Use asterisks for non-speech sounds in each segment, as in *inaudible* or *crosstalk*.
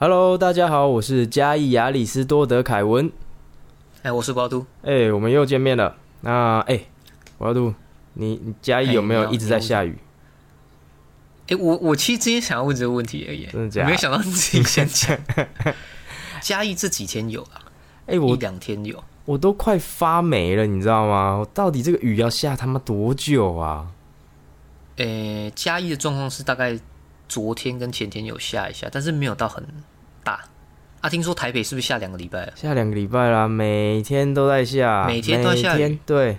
Hello，大家好，我是嘉义亚里斯多德凯文。哎，我是瓜都。哎，我们又见面了。那哎，瓜都，你你嘉义有没有哎一直在下雨？哎，我我其实之前想要问这个问题而已，真的假的没有想到你自己先讲。*laughs* 嘉义这几天有啊，哎，一我两天有。我都快发霉了，你知道吗？到底这个雨要下他妈多久啊？哎，嘉义的状况是大概昨天跟前天有下一下，但是没有到很大。啊，听说台北是不是下两个礼拜了？下两个礼拜啦，每天都在下，每天都在下对，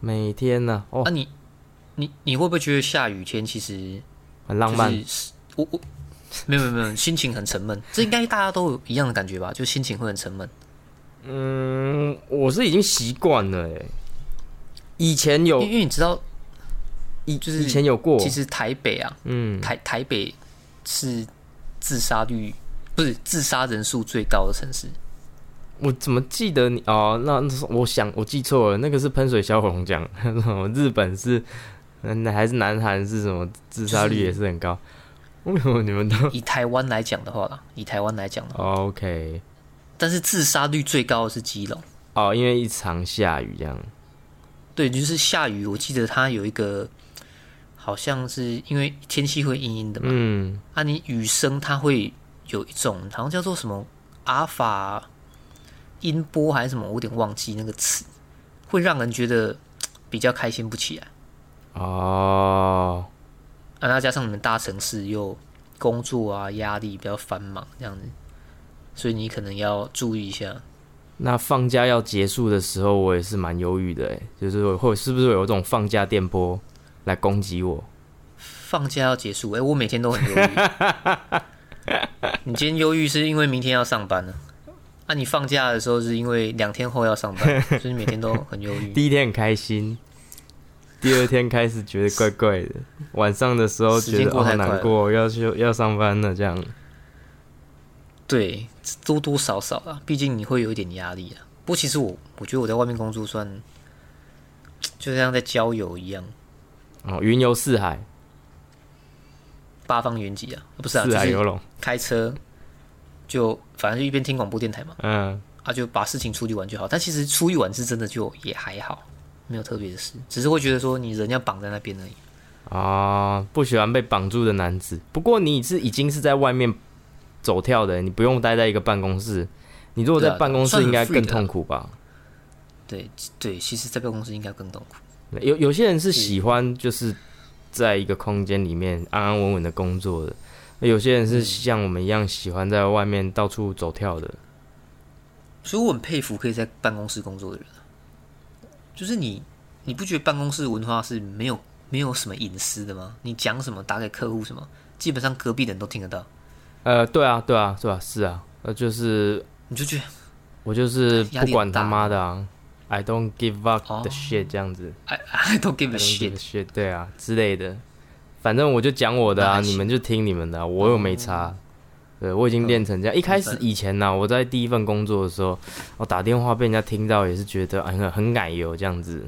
每天呢、哦啊，，你你你会不会觉得下雨天其实很浪漫。就是我我 *laughs* 没有没有没有，心情很沉闷。这应该大家都有一样的感觉吧？就心情会很沉闷。嗯，我是已经习惯了哎。以前有因为你知道，以就是以前有过，其实台北啊，嗯，台台北是自杀率不是自杀人数最高的城市。我怎么记得你哦？那我想我记错了，那个是喷水小火龙奖，*laughs* 什么日本是，嗯，还是南韩是什么自杀率也是很高？为什么你们都、*laughs* 以台湾来讲的话啦，以台湾来讲的话，哦 OK 但是自杀率最高的是基隆。哦？因为一场下雨这样，对，就是下雨，我记得它有一个，好像是因为天气会阴阴的嘛，嗯，啊，你雨声它会有一种好像叫做什么阿法音波还是什么，我有点忘记那个词，会让人觉得比较开心不起来。哦，啊，那加上你们大城市又工作啊压力比较繁忙这样子，所以你可能要注意一下。那放假要结束的时候，我也是蛮忧郁的，哎，就是会会是不是有这种放假电波来攻击我？放假要结束，哎、我每天都很忧郁。*laughs* 你今天忧郁是因为明天要上班呢？啊，你放假的时候是因为两天后要上班，*laughs* 所以你每天都很忧郁。第一天很开心，第二天开始觉得怪怪的，晚上的时候觉得哦好过太快了难过，要去要上班了这样。对，多多少少啊，毕竟你会有一点压力啊。不过其实我我觉得我在外面工作算，就像在郊游一样，哦，云游四海，八方云集啊，不是四海游龙，开车就反正就一边听广播电台嘛，嗯，啊就把事情处理完就好。但其实处理完是真的就也还好，没有特别的事，只是会觉得说你人要绑在那边而已。啊，不喜欢被绑住的男子。不过你是已经是在外面走跳的，你不用待在一个办公室。你如果在办公室，应该更痛苦吧？对对，其实，在办公室应该更痛苦。有有些人是喜欢就是在一个空间里面安安稳稳的工作的，有些人是像我们一样喜欢在外面到处走跳的。所以我很佩服可以在办公室工作的人啊。就是你，你不觉得办公室文化是没有没有什么隐私的吗？你讲什么，打给客户什么，基本上隔壁的人都听得到，呃，对啊，对啊，对啊，是啊，呃，就是你就觉得我就是不管他妈的啊，I don't give up 哦 the shit 这样子 I I don't give a shit。shit，对啊之类的，反正我就讲我的啊，你们就听你们的啊、我又没差。对，我已经练成这样。一开始嗯以前呢、我在第一份工作的时候，我打电话被人家听到，也是觉得哎很很奶油这样子。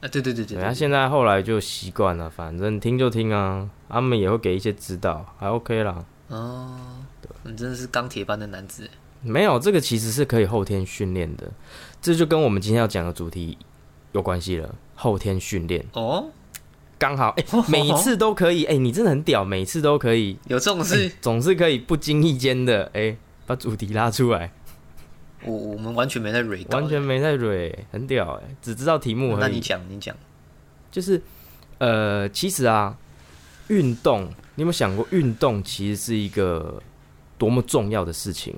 啊，对对对对对，他对，现在后来就习惯了，反正听就听啊，他们也会给一些指导，还 OK 啦。哦，你真的是钢铁般的男子。没有，这个其实是可以后天训练的，这就跟我们今天要讲的主题有关系了。后天训练。哦，刚好，哎、每一次都可以，哎、你真的很屌，每次都可以，有这种事，总是可以不经意间的，哎、把主题拉出来，我我们完全没在蕊稿，完全没在蕊，很屌，哎，只知道题目那你。讲你讲，就是，呃，其实啊，运动，你有没有想过，运动其实是一个多么重要的事情？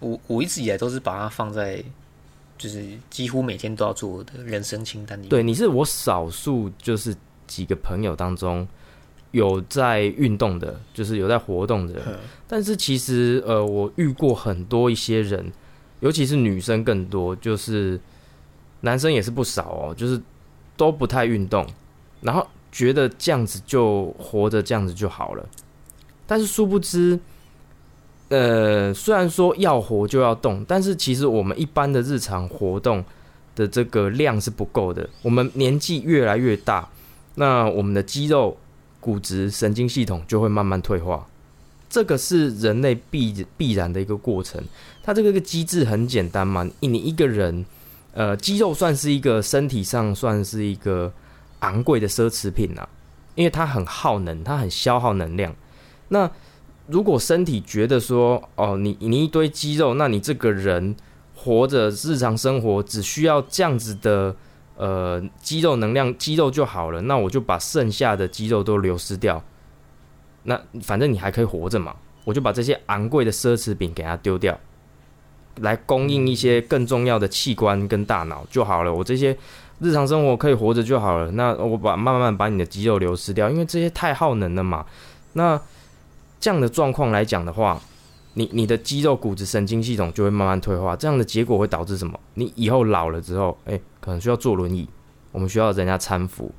我我一直以来都是把它放在，就是几乎每天都要做的人生清单里面。对，你是我少数就是几个朋友当中有在运动的，就是有在活动的人。嗯但是其实呃，我遇过很多一些人，尤其是女生更多，就是男生也是不少哦，就是都不太运动，然后觉得这样子就活着这样子就好了。但是殊不知，呃，虽然说要活就要动，但是其实我们一般的日常活动的这个量是不够的。我们年纪越来越大，那我们的肌肉骨质神经系统就会慢慢退化。这个是人类必必然的一个过程。它这个个机制很简单嘛，你一个人，呃，肌肉算是一个身体上算是一个昂贵的奢侈品啊，因为它很耗能，它很消耗能量。那如果身体觉得说，哦，你你一堆肌肉，那你这个人活着日常生活只需要这样子的呃肌肉能量肌肉就好了，那我就把剩下的肌肉都流失掉。那反正你还可以活着嘛，我就把这些昂贵的奢侈品给它丢掉，来供应一些更重要的器官跟大脑就好了。我这些日常生活可以活着就好了。那我把慢慢把你的肌肉流失掉，因为这些太耗能了嘛。那这样的状况来讲的话，你你的肌肉、骨质、神经系统就会慢慢退化。这样的结果会导致什么？你以后老了之后，哎，可能需要坐轮椅，我们需要人家搀扶。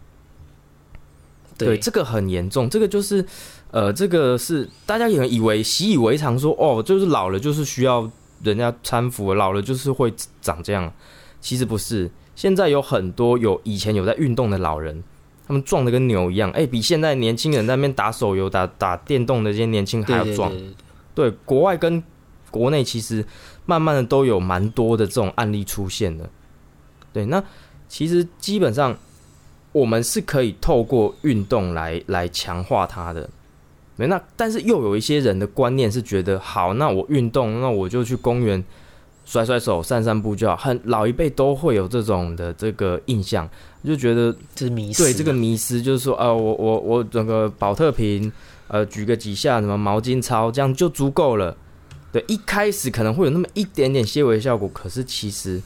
对，这个很严重。这个就是，呃，这个是大家也以为习以为常，说哦，就是老了就是需要人家搀扶，老了就是会长这样。其实不是，现在有很多有以前有在运动的老人，他们壮的跟牛一样，哎，比现在年轻人在那边打手游、打打电动的这些年轻还要壮。对，国外跟国内其实慢慢的都有蛮多的这种案例出现的。对，那其实基本上。我们是可以透过运动来来强化它的，没那，但是又有一些人的观念是觉得，好，那我运动，那我就去公园甩甩手、散散步就好。很老一辈都会有这种的这个印象，就觉得这是迷失。对这个迷失，就是说，呃，我我我整个保特瓶，呃，举个几下什么毛巾操，这样就足够了。对，一开始可能会有那么一点点些微效果，可是其实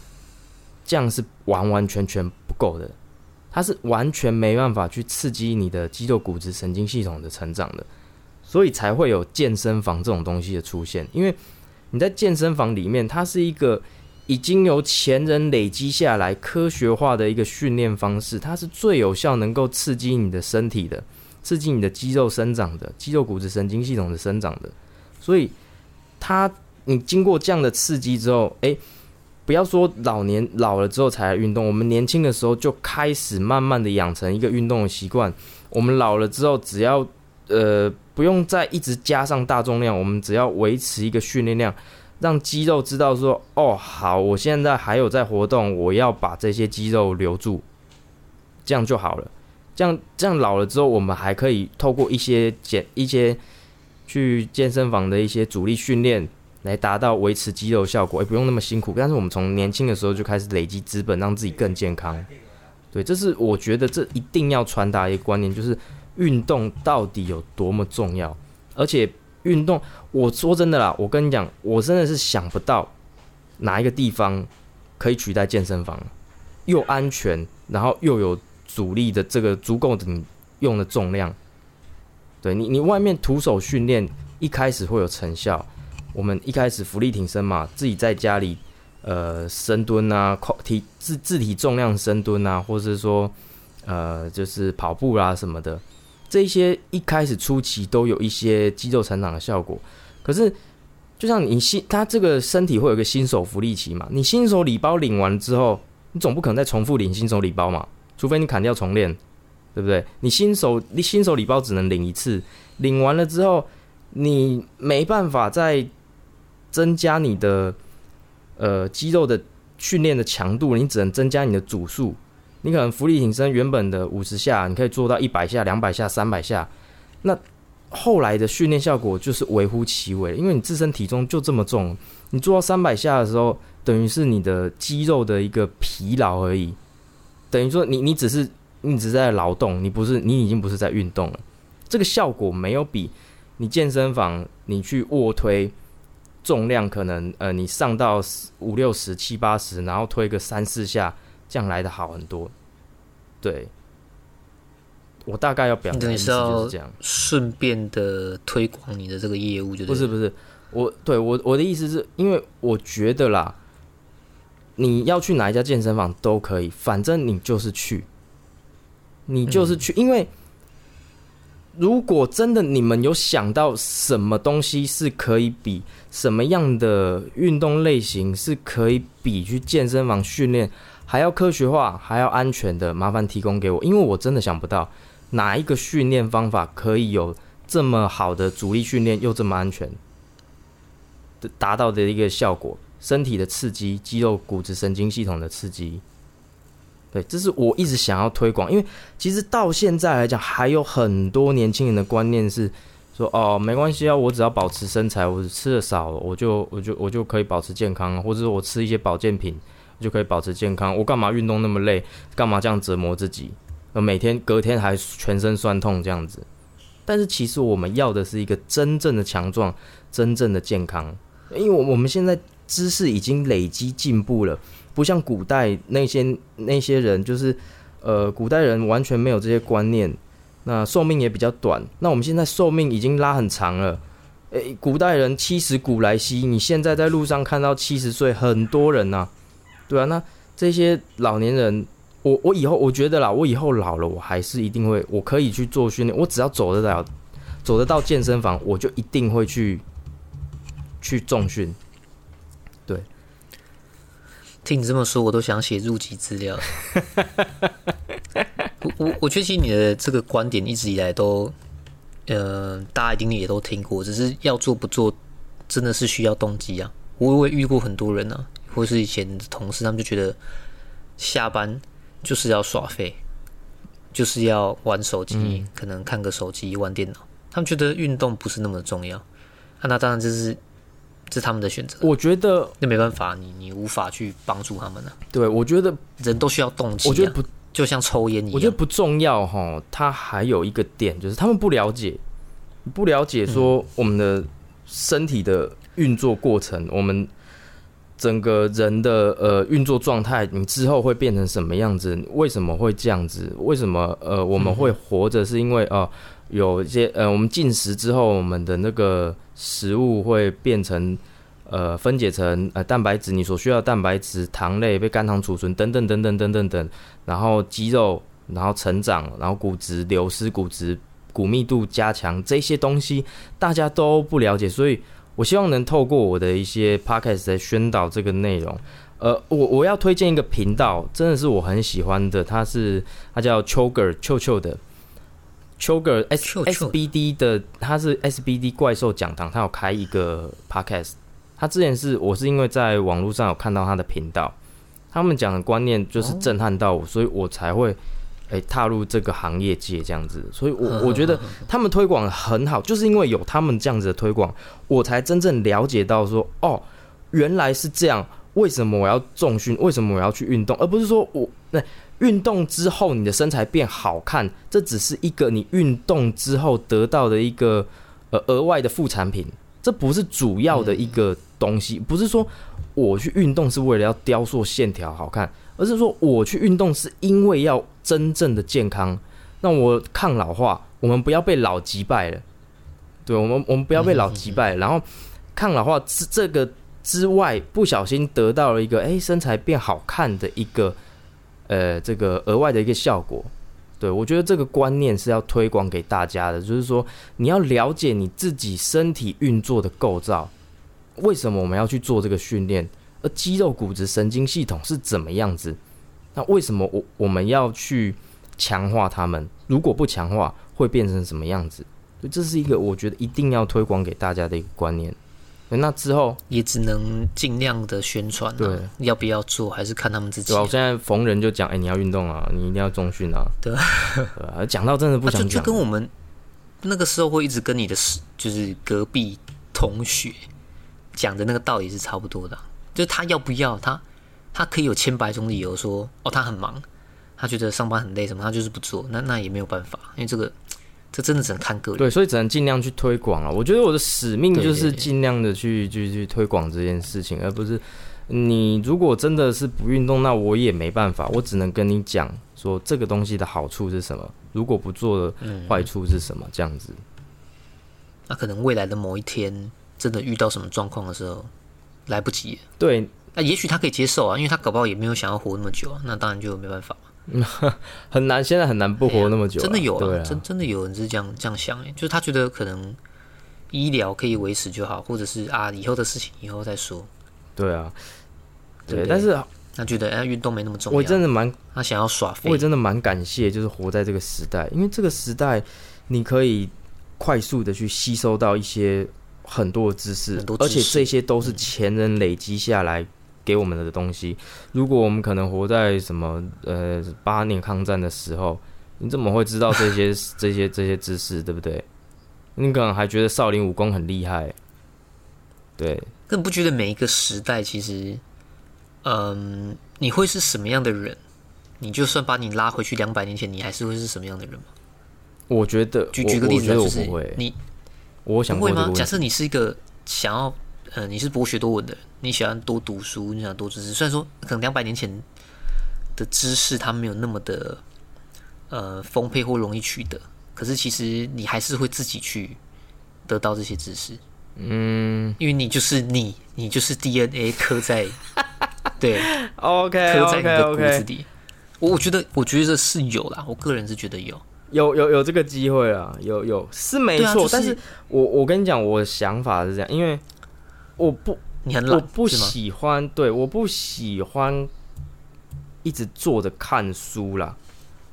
这样是完完全全不够的。它是完全没办法去刺激你的肌肉、骨质、神经系统的成长的，所以才会有健身房这种东西的出现。因为你在健身房里面，它是一个已经由前人累积下来科学化的一个训练方式，它是最有效能够刺激你的身体的，刺激你的肌肉生长的，肌肉、骨质、神经系统的生长的。所以，它你经过这样的刺激之后，诶。不要说老年老了之后才来运动，我们年轻的时候就开始慢慢的养成一个运动的习惯。我们老了之后，只要呃不用再一直加上大重量，我们只要维持一个训练量，让肌肉知道说哦好，我现在还有在活动，我要把这些肌肉留住，这样就好了。这样这样老了之后，我们还可以透过一些减一些去健身房的一些阻力训练。来达到维持肌肉效果，也不用那么辛苦。但是我们从年轻的时候就开始累积资本，让自己更健康。对，这是我觉得这一定要传达一个观念，就是运动到底有多么重要。而且运动，我说真的啦，我跟你讲，我真的是想不到哪一个地方可以取代健身房，又安全，然后又有阻力的这个足够的用的重量。对你，你外面徒手训练一开始会有成效。我们一开始浮力挺身嘛，自己在家里，呃，深蹲啊，体自自体重量深蹲啊，或者是说，呃，就是跑步啦什么的，这些一开始初期都有一些肌肉成长的效果。可是，就像你新他这个身体会有个新手福利期嘛，你新手礼包领完之后，你总不可能再重复领新手礼包嘛，除非你砍掉重练，对不对？你新手你新手礼包只能领一次，领完了之后，你没办法再。增加你的呃肌肉的训练的强度，你只能增加你的组数。你可能浮力挺身原本的五十下，你可以做到一百下、两百下、三百下。那后来的训练效果就是微乎其微，因为你自身体重就这么重，你做到三百下的时候，等于是你的肌肉的一个疲劳而已。等于说你你只是你只是在劳动，你不是你已经不是在运动了。这个效果没有比你健身房你去卧推。重量可能呃，你上到五六十、七八十，然后推个三四下，这样来的好很多。对，我大概要表达的意思就是这样，顺便的推广你的这个业务，就不是不是，我对我我的意思是因为我觉得啦，你要去哪一家健身房都可以，反正你就是去，你就是去，因为。如果真的你们有想到什么东西是可以比什么样的运动类型是可以比去健身房训练还要科学化还要安全的，麻烦提供给我，因为我真的想不到。哪一个训练方法可以有这么好的阻力训练又这么安全的达到的一个效果？身体的刺激、肌肉、骨质、神经系统的刺激，对，这是我一直想要推广。因为其实到现在来讲，还有很多年轻人的观念是说：“哦，没关系啊，我只要保持身材，我吃的少，我就我就我就可以保持健康，或者我吃一些保健品就可以保持健康。我干嘛运动那么累？干嘛这样折磨自己？呃，每天隔天还全身酸痛这样子。但是其实我们要的是一个真正的强壮，真正的健康。因为我我们现在。知识已经累积进步了，不像古代那些那些人，就是呃，古代人完全没有这些观念，那寿命也比较短。那我们现在寿命已经拉很长了，诶，古代人七十古来稀，你现在在路上看到七十岁很多人呐，对啊，那这些老年人，我我以后我觉得啦，我以后老了，我还是一定会，我可以去做训练，我只要走得了，走得到健身房，我就一定会去去重训。对，听你这么说，我都想写入籍资料。*laughs* 我我我确信你的这个观点一直以来都，呃，大家一定也都听过，只是要做不做，真的是需要动机啊。我也遇过很多人呢，或是以前的同事，他们就觉得下班就是要耍废，就是要玩手机，可能看个手机、玩电脑，他们觉得运动不是那么重要。啊，那当然这是这。是他们的选择，我觉得那没办法，你你无法去帮助他们呢。对，我觉得人都需要动机。我觉得不就像抽烟一样，我觉得不重要哈。他还有一个点就是他们不了解，不了解说我们的身体的运作过程，我们整个人的呃运作状态，你之后会变成什么样子？为什么会这样子？为什么呃我们会活着？是因为呃有一些呃我们进食之后，我们的那个。食物会变成，呃，分解成呃蛋白质，你所需要蛋白质、糖类被肝糖储存等等等等等等等，然后肌肉，然后成长，然后骨质流失、骨质骨密度加强这些东西，大家都不了解，所以我希望能透过我的一些 podcast 来宣导这个内容。呃，我我要推荐一个频道，真的是我很喜欢的，它是它叫 Choger 臭臭的。秋哥 S S B D 的，它是 S B D 怪兽讲堂，它有开一个 podcast。他之前是我是因为在网络上有看到他的频道，他们讲的观念就是震撼到我，所以我才会诶踏入这个行业界这样子。所以我我觉得他们推广很好，就是因为有他们这样子的推广，我才真正了解到说哦，原来是这样。为什么我要重训？为什么我要去运动？而不是说我那。运动之后，你的身材变好看，这只是一个你运动之后得到的一个呃额外的副产品，这不是主要的一个东西。不是说我去运动是为了要雕塑线条好看，而是说我去运动是因为要真正的健康。那我抗老化，我们不要被老击败了。对我们，我们不要被老击败。然后抗老化之这个之外，不小心得到了一个哎身材变好看的一个。呃，这个额外的一个效果，对我觉得这个观念是要推广给大家的，就是说你要了解你自己身体运作的构造，为什么我们要去做这个训练，而肌肉、骨质、神经系统是怎么样子？那为什么我我们要去强化它们？如果不强化，会变成什么样子？所以这是一个我觉得一定要推广给大家的一个观念。那之后也只能尽量的宣传，对，要不要做还是看他们自己。我现在逢人就讲，哎，你要运动啊，你一定要重训啊。对，讲到真的不想讲，就跟我们那个时候会一直跟你的就是隔壁同学讲的那个道理是差不多的，就是他要不要，他他可以有千百种理由说，哦，他很忙，他觉得上班很累什么，他就是不做，那那也没有办法，因为这个。这真的只能看个人，对，所以只能尽量去推广了。我觉得我的使命就是尽量的去去去推广这件事情，而不是你如果真的是不运动，那我也没办法，我只能跟你讲说这个东西的好处是什么，如果不做的坏处是什么，这样子。那可能未来的某一天真的遇到什么状况的时候，来不及。对，那也许他可以接受啊，因为他搞不好也没有想要活那么久啊，那当然就没办法。*laughs* 很难，现在很难不活那么久。真的有啊，真真的有人是这样这样想，就是他觉得可能医疗可以维持就好，或者是啊以后的事情以后再说。对啊，对，但是他觉得哎运动没那么重要，我真的蛮他想要耍废我也，真的蛮感谢，就是活在这个时代，因为这个时代你可以快速的去吸收到一些很多的知识，知识而且这些都是前人累积下来给我们的东西。如果我们可能活在什么呃八年抗战的时候，你怎么会知道这些 *laughs* 这些这些知识，对不对？你可能还觉得少林武功很厉害，对，更不觉得每一个时代其实，嗯，你会是什么样的人？你就算把你拉回去两百年前，你还是会是什么样的人吗？我觉得举举个例子就是我不会，你我想问。假设你是一个想要，呃，你是博学多闻的人，你喜欢多读书，你想多知识。虽然说可能两百年前的知识它没有那么的呃丰沛或容易取得，可是其实你还是会自己去得到这些知识，嗯因为你就是你，你就是 DNA 刻在 *laughs* 对，OK 刻在你的骨子里。我我觉得，我觉得是有啦，我个人是觉得有。有有有这个机会啊，有有是没错，啊就是但是我我跟你讲，我的想法是这样，因为我不我你很懒不？喜欢，对，我不喜欢一直坐着看书啦。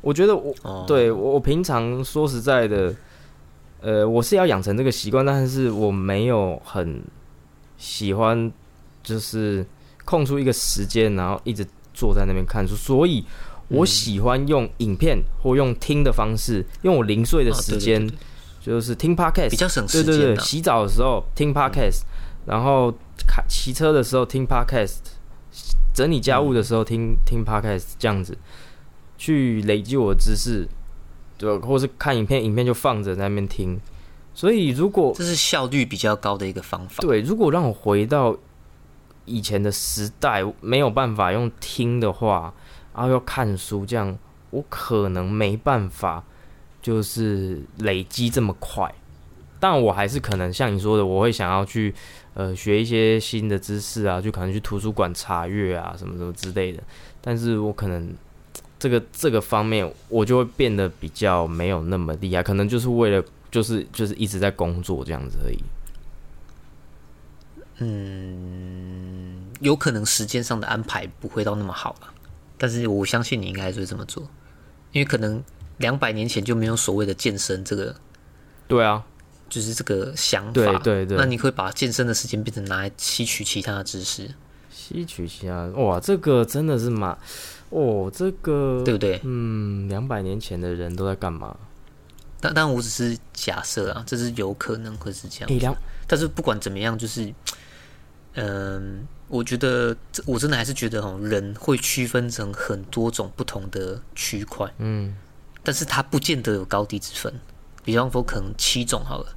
我觉得我哦，对我我平常说实在的，呃，我是要养成这个习惯，但是我没有很喜欢，就是空出一个时间，然后一直坐在那边看书，所以我嗯喜欢用影片或用听的方式，用我零碎的时间，对对就是听 podcast，比较省对对对，时间的。洗澡的时候听 podcast，、然后开骑车的时候听 podcast，整理家务的时候听、听 podcast，这样子去累积我的知识，对，或是看影片，影片就放着在那边听。所以如果这是效率比较高的一个方法。对，如果让我回到以前的时代，没有办法用听的话，然后要看书，这样我可能没办法，就是累积这么快。但我还是可能像你说的，我会想要去呃学一些新的知识啊，就可能去图书馆查阅啊，什么什么之类的。但是我可能这个这个方面，我就会变得比较没有那么厉害，可能就是为了就是就是一直在工作这样子而已。嗯，有可能时间上的安排不会到那么好了，但是我相信你应该还是会这么做，因为可能两百年前就没有所谓的健身这个，对啊，就是这个想法。对对对那你会把健身的时间变成拿来吸取其他的知识，吸取其他哇，这个真的是蛮哦，这个对不对？嗯，两百年前的人都在干嘛？但但我只是假设啊，这是有可能会是这样但是不管怎么样，就是，嗯，我觉得这我真的还是觉得哦，人会区分成很多种不同的区块，嗯但是它不见得有高低之分。比方说，可能七种好了，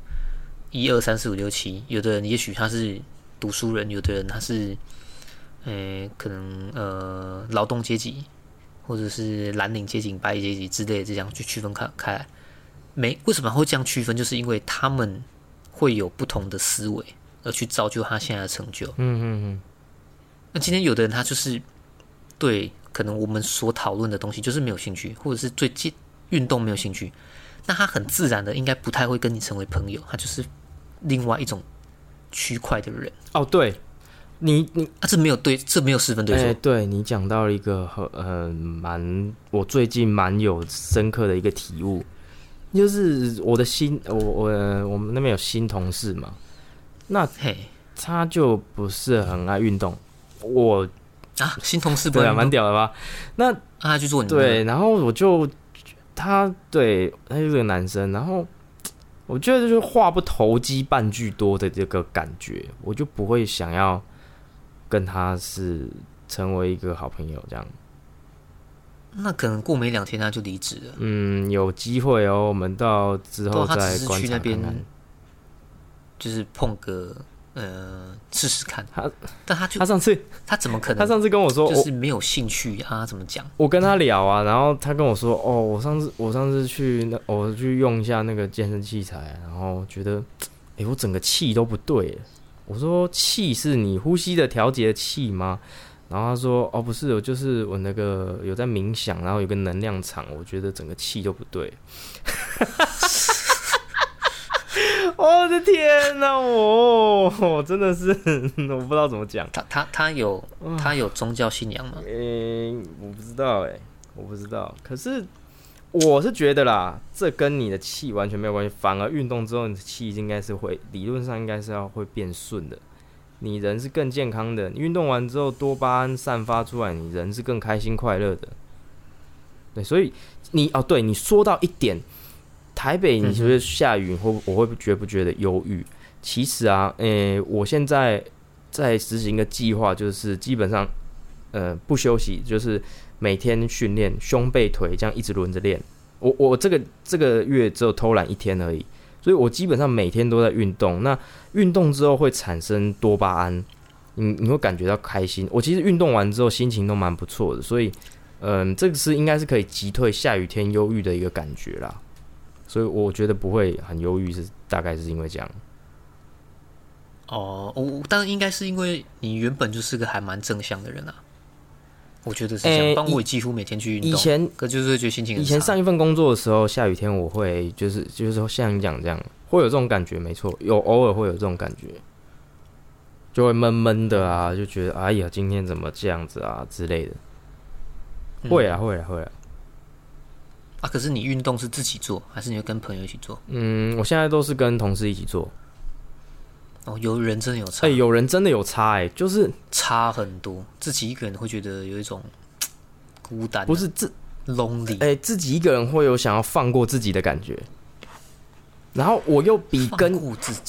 一二三四五六七，有的人也许他是读书人，有的人他是，呃，可能呃劳动阶级，或者是蓝领阶级、白领阶级之类的，这样去区分开开来。没为什么会这样区分，就是因为他们会有不同的思维，而去造就他现在的成就。嗯嗯嗯，那今天有的人他就是对可能我们所讨论的东西就是没有兴趣，或者是最近运动没有兴趣，那他很自然的应该不太会跟你成为朋友，他就是另外一种区块的人。哦，对你你啊，这没有对，这没有十分对哎、错。对你讲到了一个很呃蛮我最近蛮有深刻的一个体悟，就是我的新我我我们那边有新同事嘛，那嘿他就不是很爱运动，我啊，新同事不对啊蛮屌的吧？那啊，他去做你们对，然后我就他对他就是个男生，然后我觉得就是话不投机半句多的这个感觉，我就不会想要跟他是成为一个好朋友这样。那可能过没两天他就离职了，嗯，有机会哦，我们到之后再观去那边察看看。就是碰个呃试试看。他但他就他上次他怎么可能他上次跟我说，就是没有兴趣啊？怎么讲？我跟他聊啊，然后他跟我说，哦，我上次我上次去那我去用一下那个健身器材，然后觉得，哎、我整个气都不对。我说气是你呼吸的调节的气吗？然后他说，哦，不是，我就是我那个有在冥想，然后有个能量场，我觉得整个气都不对。*laughs* *laughs* 哦，我的天哪，我我真的是 *laughs* 我不知道怎么讲。他他他有他有宗教信仰吗？诶、我不知道哎、我不知道。可是我是觉得啦，这跟你的气完全没有关系，反而运动之后，你的气应该是会理论上应该是要会变顺的。你人是更健康的，你运动完之后多巴胺散发出来，你人是更开心快乐的。对，所以你哦，对你说到一点，台北你觉得下雨会我会觉不觉得忧郁？其实啊，诶、我现在在实行一个计划，就是基本上呃不休息，就是每天训练胸背腿这样一直轮着练。我我这个这个月只有偷懒一天而已，所以我基本上每天都在运动。那运动之后会产生多巴胺，你你会感觉到开心。我其实运动完之后心情都蛮不错的，所以嗯，这个是应该是可以击退下雨天忧郁的一个感觉啦。所以我觉得不会很忧郁，是大概是因为这样。哦，我当然应该是因为你原本就是个还蛮正向的人啊。我觉得是这样，诶不然我也几乎每天去运动。以前可就是会觉得心情很以前上一份工作的时候，下雨天我会就是就是说像你讲这样，会有这种感觉，没错，有偶尔会有这种感觉，就会闷闷的啊，就觉得哎呀，今天怎么这样子啊之类的，会啊会啊会啊。啊，可是你运动是自己做，还是你会跟朋友一起做？嗯，我现在都是跟同事一起做。哦，有人真的有差，哎、有人真的有差哎、就是差很多。自己一个人会觉得有一种 *tsk* 孤单啊、不是自 lonely，、哎、自己一个人会有想要放过自己的感觉，然后我又比跟。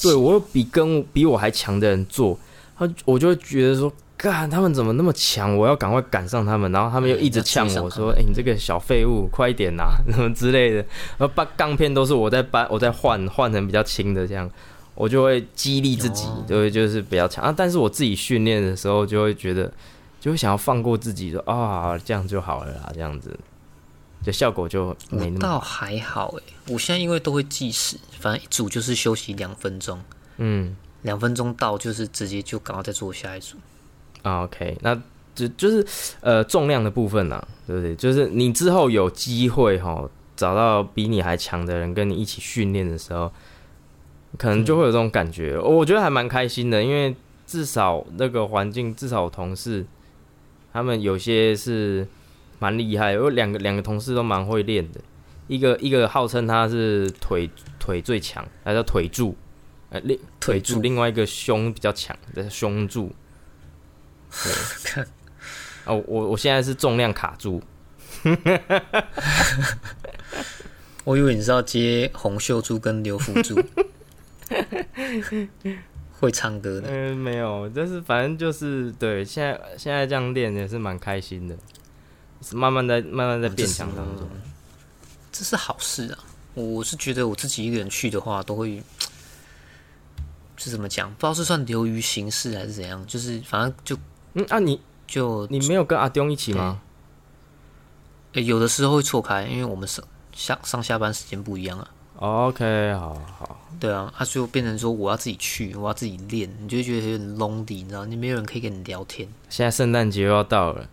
对我又比跟比我还强的人做，他我就会觉得说，干他们怎么那么强，我要赶快赶上他们，然后他们又一直呛我说，哎、你这个小废物，快一点呐、什么之类的，然后把钢片都是我在搬，我在换换成比较轻的这样。我就会激励自己哦，就会就是比较强啊。但是我自己训练的时候，就会觉得，就会想要放过自己，说啊，这样就好了啦，这样子，就效果就没那么我倒还好哎，我现在因为都会计时，反正一组就是休息两分钟，嗯两分钟到就是直接就赶快再做下一组。啊，OK，那就就是呃重量的部分啦，对不对？就是你之后有机会哈，找到比你还强的人跟你一起训练的时候，可能就会有这种感觉。我觉得还蛮开心的，因为至少那个环境，至少我同事他们有些是蛮厉害，有两个两个同事都蛮会练的。一个一个号称他是腿腿最强，他叫腿柱，呃，另腿柱，腿柱另外一个胸比较强的胸柱。看 *laughs* 哦，我我现在是重量卡住，*laughs* 我以为你是要接洪秀柱跟刘福柱，会唱歌的。嗯、没有，但是反正就是对，现在现在这样练也是蛮开心的，是慢慢在慢慢在变强当中。这是好事啊！我是觉得我自己一个人去的话，都会是怎么讲？不知道是算流于形式还是怎样，就是反正就嗯啊你，就你没有跟阿东一起吗？诶有的时候会错开，因为我们上下上下班时间不一样啊。OK，好好，对啊，他就变成说我要自己去，我要自己练，你就会觉得有点 lonely，你知道，你没有人可以跟你聊天。现在圣诞节又要到了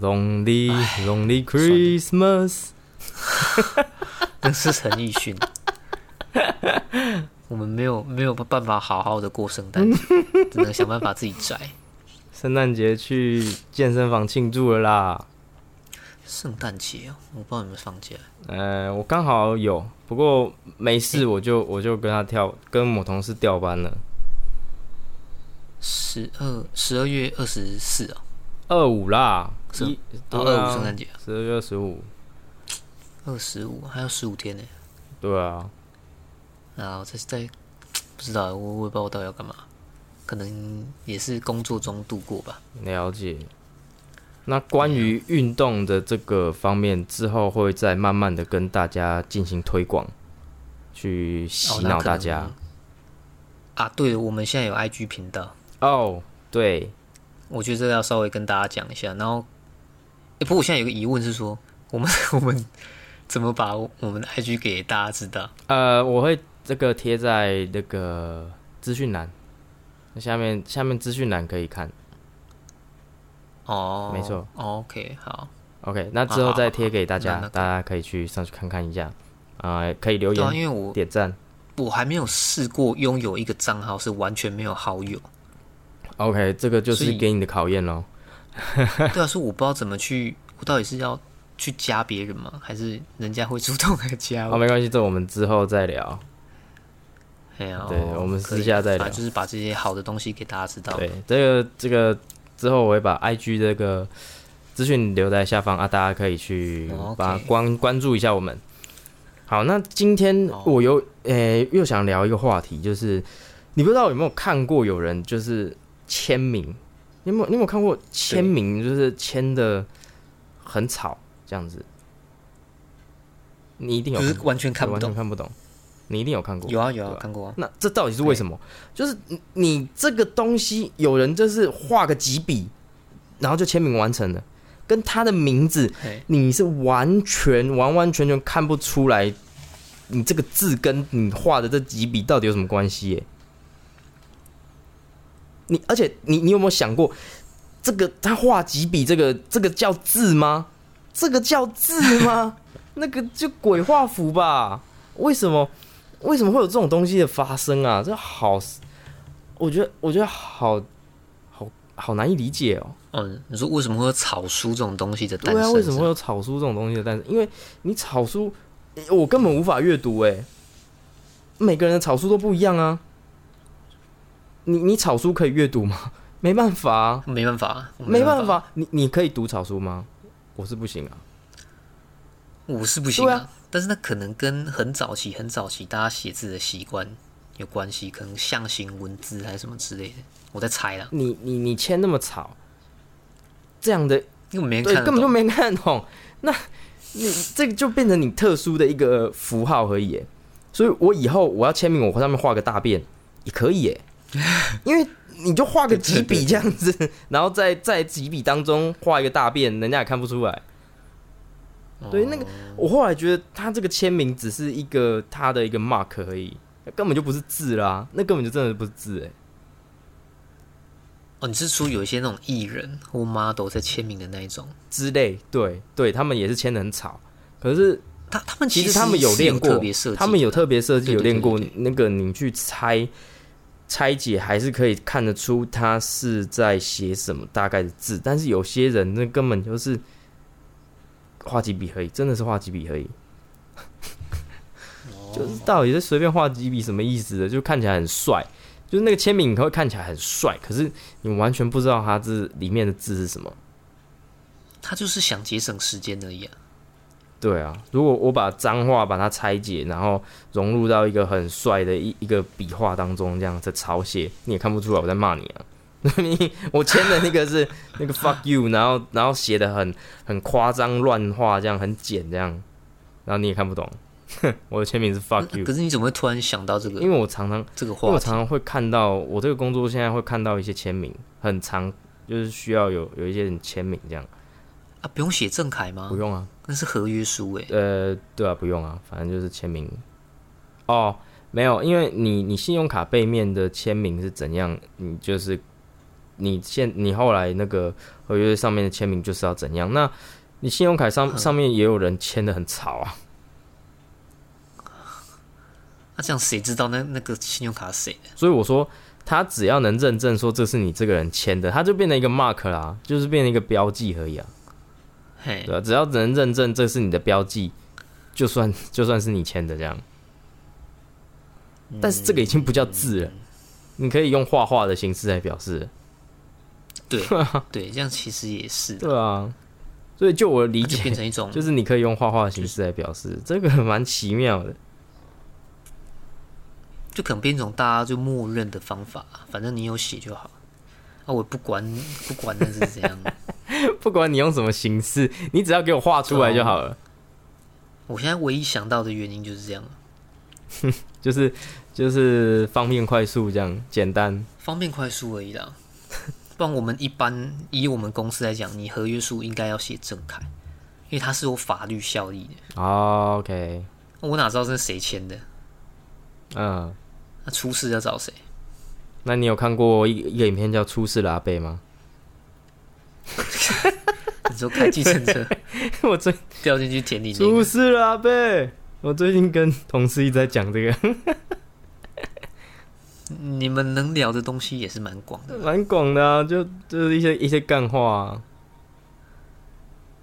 ，Lonely Lonely Christmas，*laughs* 那是陈奕迅。我们没有没有办法好好的过圣诞节，只能想办法自己宅。圣诞节去健身房庆祝了啦。圣诞节哦，我不知道有没有放假。呃，我刚好有，不过没事，我就我就跟他跳，跟我同事调班了。十二十二月二十四啊，二五啦，是一到二五圣诞节，十二月二十五，二十五还有十五天呢。对啊，然后再再不知道，我我也不知道我到底要干嘛，可能也是工作中度过吧。了解。那关于运动的这个方面，之后会再慢慢的跟大家进行推广，去洗脑大家。哦啊，对，我们现在有 IG 频道，哦，对，我觉得这个要稍微跟大家讲一下。然后，诶不过我现在有个疑问是说，我们 *laughs* 我们怎么把我们的 IG 给大家知道？呃，我会这个贴在那个资讯栏，那下面下面资讯栏可以看。哦，没错哦 OK，好，OK，那之后再贴给大家，大家可以去上去看看一下，啊、可以留言、因为我点赞。我还没有试过拥有一个账号是完全没有好友。OK，这个就是给你的考验喽。*laughs* 对啊，是我不知道怎么去，我到底是要去加别人吗？还是人家会主动来加好，我？没关系，这我们之后再聊。哎呀，对哦我们私下再聊就是把这些好的东西给大家知道。对，这个这个之后我会把 IG 这个资讯留在下方啊，大家可以去把它关关注一下我们。好，那今天哦我有诶、又想聊一个话题，就是你不知道有没有看过有人就是签名，你有没有你有没有看过签名就是签的很吵这样子？你一定有，就是完全看不懂。完全看不懂，你一定有看过。有啊有啊看过啊。那这到底是为什么？就是你你这个东西，有人就是画个几笔，然后就签名完成了，跟他的名字，你是完全完完全全看不出来，你这个字跟你画的这几笔到底有什么关系耶？你而且你你有没有想过，这个他画几笔，这个这个叫字吗？这个叫字吗？*laughs* 那个就鬼画符吧？为什么？为什么会有这种东西的发生啊？这好，我觉得我觉得好好好难以理解哦。嗯，你说为什么会有草书这种东西的诞生？对啊，为什么会有草书这种东西的诞生？因为你草书，我根本无法阅读哎、每个人的草书都不一样啊。你你草书可以阅读吗？*laughs* 没办法、啊，没办法，我没办办，法。你你可以读草书吗？我是不行啊。我是不行啊对啊。但是那可能跟很早期、很早期大家写字的习惯有关系，可能象形文字还是什么之类的，我在猜啦。你你你签那么草，这样的因为我没看。根本就没看懂。那你这个就变成你特殊的一个符号而已。所以我以后我要签名，我上面画个大便也可以耶，*laughs* 因为你就画个几笔这样子，然后在在几笔当中画一个大便，人家也看不出来。对，那个我后来觉得他这个签名只是一个他的一个 mark 而已，根本就不是字啦，那根本就真的不是字哎。哦，你是说有一些那种艺人或 model 在签名的那一种？之类，对对，他们也是签的很吵，可是他他们其实他们有练过特别设计的，他们有特别设计，有练过那个，你去猜拆解，还是可以看得出他是在写什么大概的字。但是有些人那根本就是画几笔而已，真的是画几笔而已，*laughs* 就是到底是随便画几笔什么意思的？就看起来很帅，就是那个签名你会看起来很帅，可是你完全不知道它这里面的字是什么。他就是想节省时间而已啊。对啊，如果我把脏话把它拆解，然后融入到一个很帅的一一个笔画当中，这样子抄写，你也看不出来我在骂你啊。*laughs* 你我签的那个是那个 fuck you，然后然后写的很很夸张乱画，这样很简这样，然后你也看不懂。*laughs* 我的签名是 fuck you，可是你怎么会突然想到这个？因为我常常这个因为我常常会看到我这个工作现在会看到一些签名，很长，就是需要有有一些人签名这样，啊，不用写正楷吗不？用啊。那是合约书哎。呃，对啊，不用啊，反正就是签名。哦，没有，因为你你信用卡背面的签名是怎样，你就是你现你后来那个合约上面的签名就是要怎样。那你信用卡上上面也有人签的很吵啊，那这样谁知道那那个信用卡是谁的？所以我说他只要能认证说这是你这个人签的，他就变成一个 mark 啦，就是变成一个标记而已啊，嘿对，啊，只要能认证这是你的标记，就算就算是你签的这样。但是这个已经不叫字了，你可以用画画的形式来表示了。对 *laughs* 对，这样其实也是的，对啊，所以就我理解就变，成一种就是你可以用画画的形式来表示，这个蛮奇妙的。就可能变一种大家就默认的方法，反正你有写就好。啊，我不管不管那是怎样，*laughs* 不管你用什么形式，你只要给我画出来就好了。我现在唯一想到的原因就是这样，*laughs* 就是就是方便快速这样简单。方便快速而已啦。不然我们一般以我们公司来讲，你合约书应该要写正楷，因为它是有法律效力的。哦 OK，我哪知道这是谁签的？嗯，那出事要找谁？那你有看过一一个影片叫《出事了阿贝》吗？你说开计程车 *laughs* 我最掉进去田里那出，事了阿贝，我最近跟同事一直在讲这个。你们能聊的东西也是蛮广的蛮广的啊，就就是一些一些干话啊。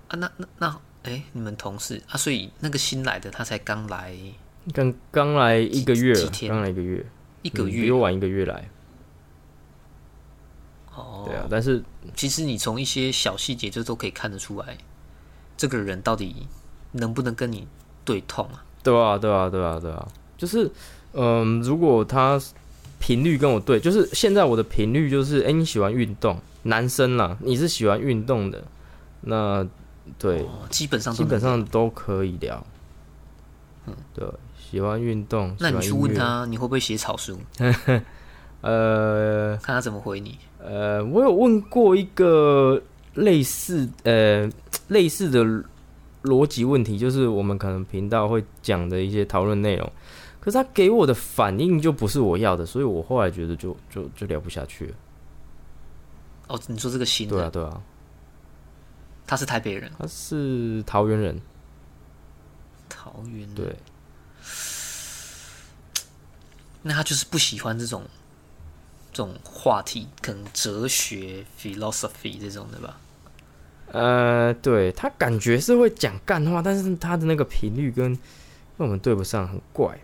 啊。那那那，哎、你们同事啊，所以那个新来的他才刚来刚刚来一个月几几，天刚来一个月，一个月嗯比我晚一个月来。哦。对啊，但是其实你从一些小细节就都可以看得出来，这个人到底能不能跟你对痛啊？对啊，对啊，对啊，对啊，就是，嗯，如果他频率跟我对，就是现在我的频率就是，哎、你喜欢运动，男生啦，你是喜欢运动的，那对，哦，基本上基本上都可以聊。嗯，对，喜欢运动，那你去问他，你会不会写草书？*laughs* 呃看他怎么回你。呃，我有问过一个类似呃类似的逻辑问题，就是我们可能频道会讲的一些讨论内容，可是他给我的反应就不是我要的，所以我后来觉得就就就聊不下去了。哦，你说这个新的，对啊，对啊，他是台北人，他是桃园人，桃园，对，那他就是不喜欢这种这种话题，可能哲学 philosophy 这种的吧。呃，对他感觉是会讲干话，但是他的那个频率跟跟我们对不上，很怪，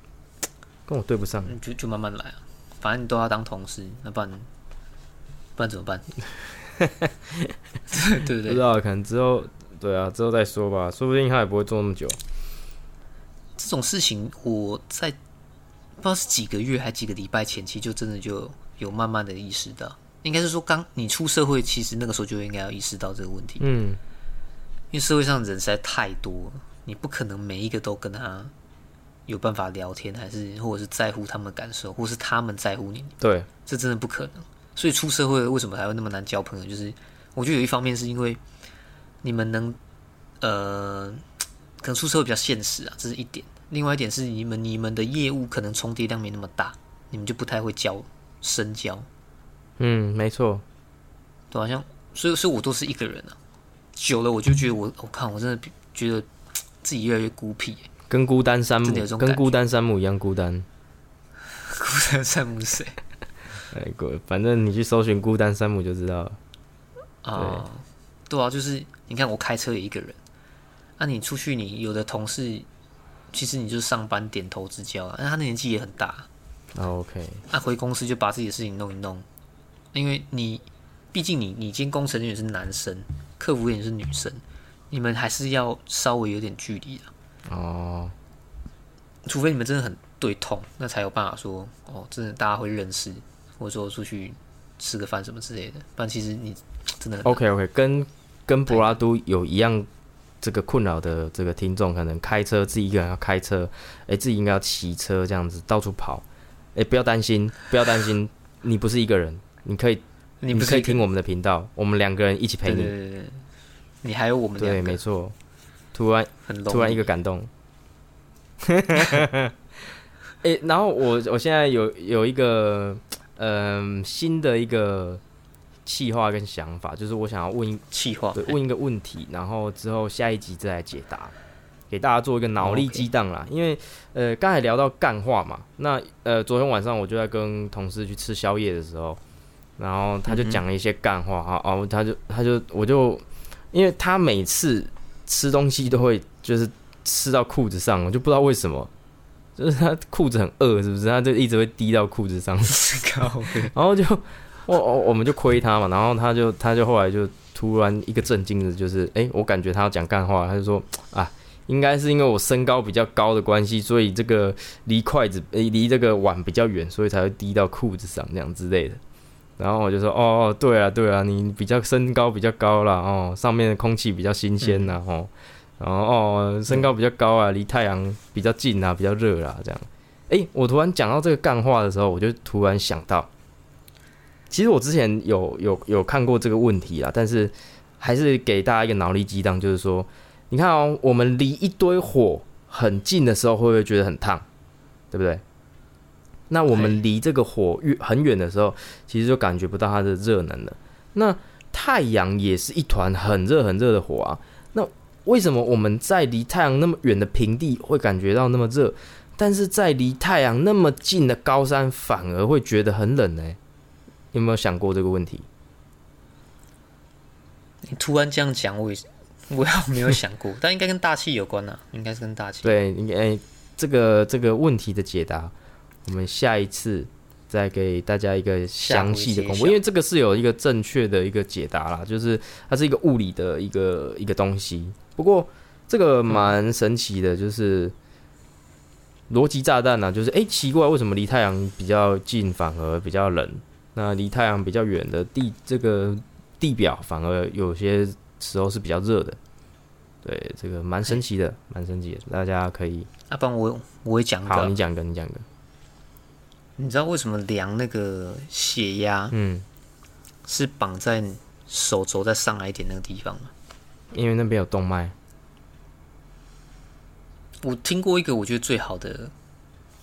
跟我对不上。嗯，就就慢慢来啊，反正你都要当同事，那不然不然怎么办？对 *laughs* 对不对？不知道，可能之后对啊，之后再说吧，说不定他也不会做那么久。这种事情我在不知道是几个月还几个礼拜前期，就真的就有慢慢的意识到，应该是说刚你出社会，其实那个时候就应该要意识到这个问题，嗯，因为社会上的人实在太多了，你不可能每一个都跟他有办法聊天，还是或者是在乎他们的感受，或是他们在乎你，对，这真的不可能。所以出社会为什么还会那么难交朋友？就是我觉得有一方面是因为你们能，呃，可能出社会比较现实啊，这是一点。另外一点是你们你们的业务可能重叠量没那么大，你们就不太会交深交，嗯，没错，对好、像所以所以我都是一个人啊，久了我就觉得我我看我真的觉得自己越来越孤僻、欸，跟孤单山姆跟孤单山姆一样孤单。孤单山姆谁哎，过，反正你去搜寻孤单山姆就知道了。啊？对啊，就是你看我开车也一个人，那、你出去你有的同事，其实你就是上班点头之交啊，那他年纪也很大，啊，OK，那、回公司就把自己的事情弄一弄，因为你毕竟你你今天工程人员是男生，客服员是女生，你们还是要稍微有点距离的，哦，除非你们真的很对痛，那才有办法说哦，真的大家会认识，或者说出去吃个饭什么之类的，不然其实你真的 OK OK，跟跟柏拉都有一样这个困扰的这个听众，可能开车自己一个人要开车，哎、自己应该要骑车这样子到处跑，哎、不要担心，不要担心，你不是一个人，你可以你不是可以听我们的频道，我们两个人一起陪你，对对对，你还有我们对，两个。没错，突然很突然一个感动。*laughs* 哎、然后我我现在有有一个嗯、新的一个计划跟想法，就是我想要问一气话，对，问一个问题，然后之后下一集再来解答，给大家做一个脑力激荡啦。因为呃，刚才聊到干话嘛，那呃，昨天晚上我就在跟同事去吃宵夜的时候，然后他就讲了一些干话啊，哦，他就他就我就，因为他每次吃东西都会就是吃到裤子上，我就不知道为什么。就是他裤子很饿，是不是？他就一直会滴到裤子上。然后就我我我们就亏他嘛，然后他就他就后来就突然一个震惊的，就是哎、诶我感觉他要讲干话，他就说啊，应该是因为我身高比较高的关系，所以这个离筷子诶离这个碗比较远，所以才会滴到裤子上这样之类的。然后我就说哦哦，对啊对啊，你比较身高比较高啦，哦，上面的空气比较新鲜呐、哦，然后哦身高比较高啊，离太阳比较近啊，比较热啦，这样。哎，我突然讲到这个干话的时候，我就突然想到，其实我之前有有有看过这个问题啦，但是还是给大家一个脑力激荡，就是说，你看哦，我们离一堆火很近的时候，会不会觉得很烫？对不对？那我们离这个火越很远的时候，其实就感觉不到它的热能了。那太阳也是一团很热很热的火啊。那为什么我们在离太阳那么远的平地会感觉到那么热？但是在离太阳那么近的高山，反而会觉得很冷呢、有没有想过这个问题？你突然这样讲，我也我也没有想过，*laughs* 但应该跟大气有关呐、应该是跟大气。对，应该、这个这个问题的解答，我们下一次再给大家一个详细的公布，因为这个是有一个正确的一个解答啦，就是它是一个物理的一个一个东西。不过这个蛮神奇的，就是逻辑炸弹啊，就是哎，奇怪，为什么离太阳比较近反而比较冷？那离太阳比较远的地这个地表反而有些时候是比较热的。对，这个蛮神奇的，蛮神奇的，大家可以要、不然我我会讲一好，个你，讲个，你讲个。你知道为什么量那个血压嗯，是绑在手肘再上来一点那个地方吗？因为那边有动脉。我听过一个我觉得最好的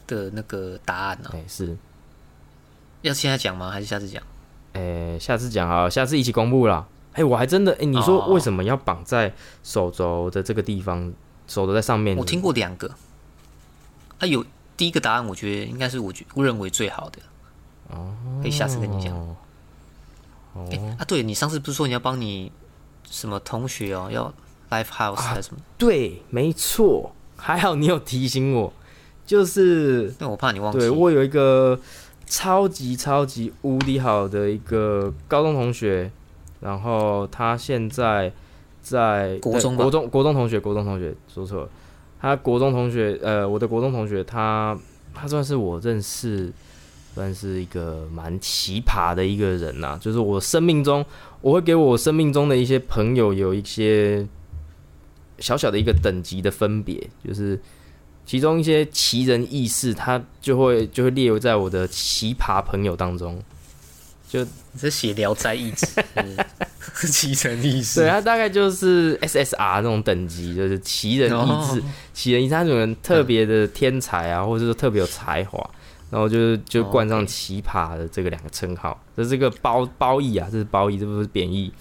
的那个答案呢、哎、是，要现在讲吗？还是下次讲？哎、下次讲啊，下次一起公布啦。哎、我还真的，哎、你说哦为什么要绑在手肘的这个地方？手肘在上面。我听过两个，啊，有第一个答案，我觉得应该是我觉我认为最好的，哦，可以下次跟你讲。哦，哎、啊，对你上次不是说你要帮你什么同学哦，要 live house 还是什么？对，没错，还好你有提醒我，就是那我怕你忘记。对我有一个超级超级无敌好的一个高中同学，然后他现在在国中国中国中同学，国中同学说错了，他国中同学，呃，我的国中同学，他他算是我认识。算是一个蛮奇葩的一个人呐、就是我生命中，我会给我生命中的一些朋友有一些小小的一个等级的分别，就是其中一些奇人异事，他就会就会列入在我的奇葩朋友当中。你这写《聊斋 *laughs* 意志》是奇人异事。对他大概就是 SSR 那种等级，就是奇人异志，哦奇人异志，他这种人特别的天才啊，或者说特别有才华，然后就是就哦冠上奇葩的这个两个称号，这是个褒褒义啊，这是褒义，这不是贬义。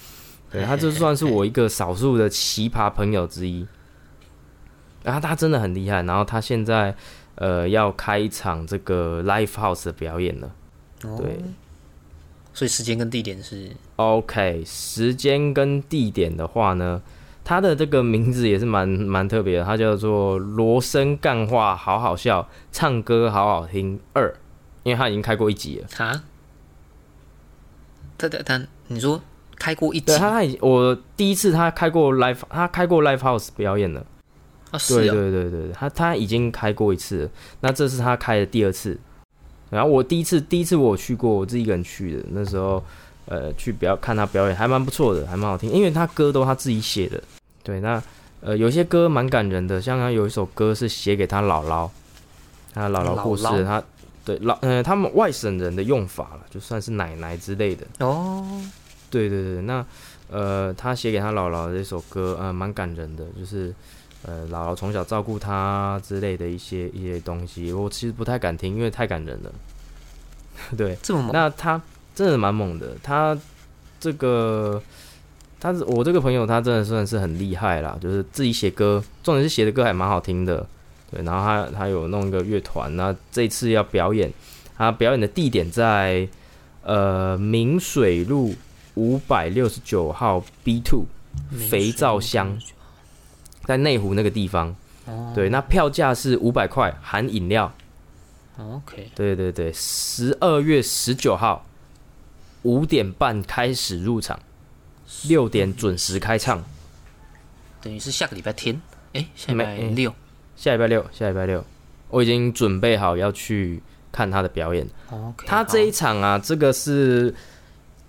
对他就算是我一个少数的奇葩朋友之一。然后他真的很厉害，然后他现在呃要开一场这个 live house 的表演了。哦对，所以时间跟地点是 OK，时间跟地点的话呢，它的这个名字也是蛮蛮特别的，它叫做罗森干话好好笑，唱歌好好听二，因为它已经开过一集了。啊？他他他你说开过一集对，他他已经我第一次他开过 live，他开过 live house 表演了。啊？是对啊，对对对对，他他已经开过一次了，那这是他开的第二次。然后我第一次第一次我去过，我自己一个人去的，那时候呃去表看他表演还蛮不错的，还蛮好听，因为他歌都他自己写的。对，那呃有些歌蛮感人的，像他有一首歌是写给他姥姥，他姥姥过世他对老呃他们外省人的用法了，就算是奶奶之类的。哦，对对对，那呃，他写给他姥姥的这首歌，呃，蛮感人的，就是呃，姥姥从小照顾他之类的一些一些东西，我其实不太敢听，因为太感人了。*laughs* 对，这么猛，那他真的蛮猛的，他这个他是我这个朋友，他真的算是很厉害啦，就是自己写歌，重点是写的歌还蛮好听的。对，然后他他有弄一个乐团，那这次要表演，他表演的地点在呃明水路五百六十九号 B two 肥皂箱，在内湖那个地方。哦，对，那票价是五百块，含饮料。，OK，对对对，十二月十九号五点半开始入场，六点准时开唱。等于是下个礼拜天，哎，下礼拜没六下礼拜六，下礼拜六，我已经准备好要去看他的表演。，OK，他这一场啊，这个是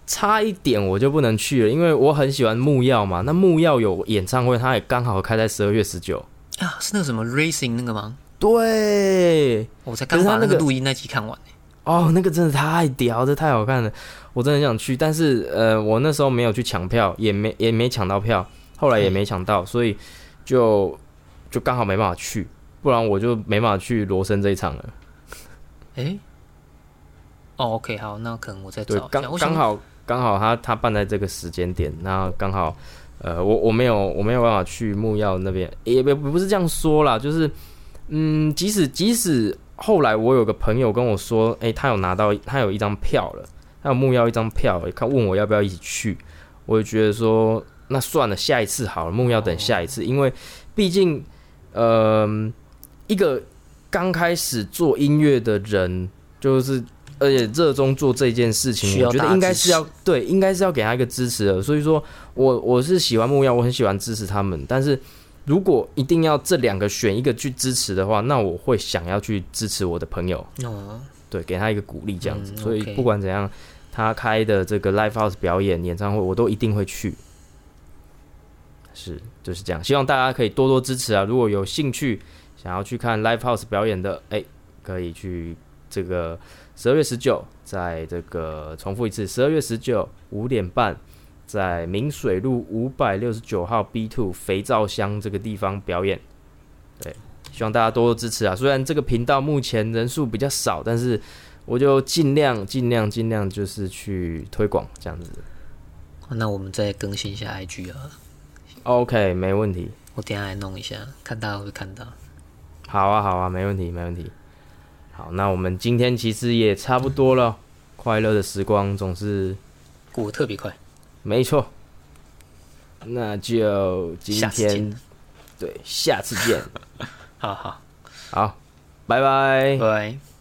差一点我就不能去了，因为我很喜欢木曜嘛。那木曜有演唱会，他也刚好开在十二月十九。啊，是那个什么 Racing 那个吗？对，我才刚把那个录音那集看完，哦，那个真的太屌，这太好看了，我真的很想去。但是呃，我那时候没有去抢票，也没也没抢到票，后来也没抢到，所以就就刚好没办法去，不然我就没办法去罗森这一场了。哎，哦，OK，好，那可能我再对，找一下，刚刚好刚好他他办在这个时间点，那刚好呃，我我没有我没有办法去木曜那边，也不不是这样说啦，就是嗯，即使即使后来我有个朋友跟我说，诶，他有拿到他有一张票了，他有木曜一张票，他问我要不要一起去，我就觉得说那算了，下一次好了，木曜等下一次，因为毕竟呃一个刚开始做音乐的人，就是而且热衷做这件事情，我觉得应该是要对，应该是要给他一个支持的。所以说我我是喜欢木曜，我很喜欢支持他们。但是如果一定要这两个选一个去支持的话，那我会想要去支持我的朋友，哦，对，给他一个鼓励这样子。嗯所以不管怎样，他开的这个 live house 表演演唱会，我都一定会去。是，就是这样。希望大家可以多多支持啊！如果有兴趣想要去看 live house 表演的，哎、可以去这个十二月十九，在这个重复一次，十二月十九五点半，在明水路五百六十九号 B two 肥皂箱这个地方表演。对，希望大家多多支持啊！虽然这个频道目前人数比较少，但是我就尽量尽量尽量就是去推广这样子。那我们再更新一下 IG 啊，OK，没问题。我等一下来弄一下，看大家会看到。好啊，好啊，没问题，没问题。好，那我们今天其实也差不多了。快乐的时光总是过得特别快，没错。那就今天见，对，下次见。*laughs* 好好，好，拜拜拜。拜。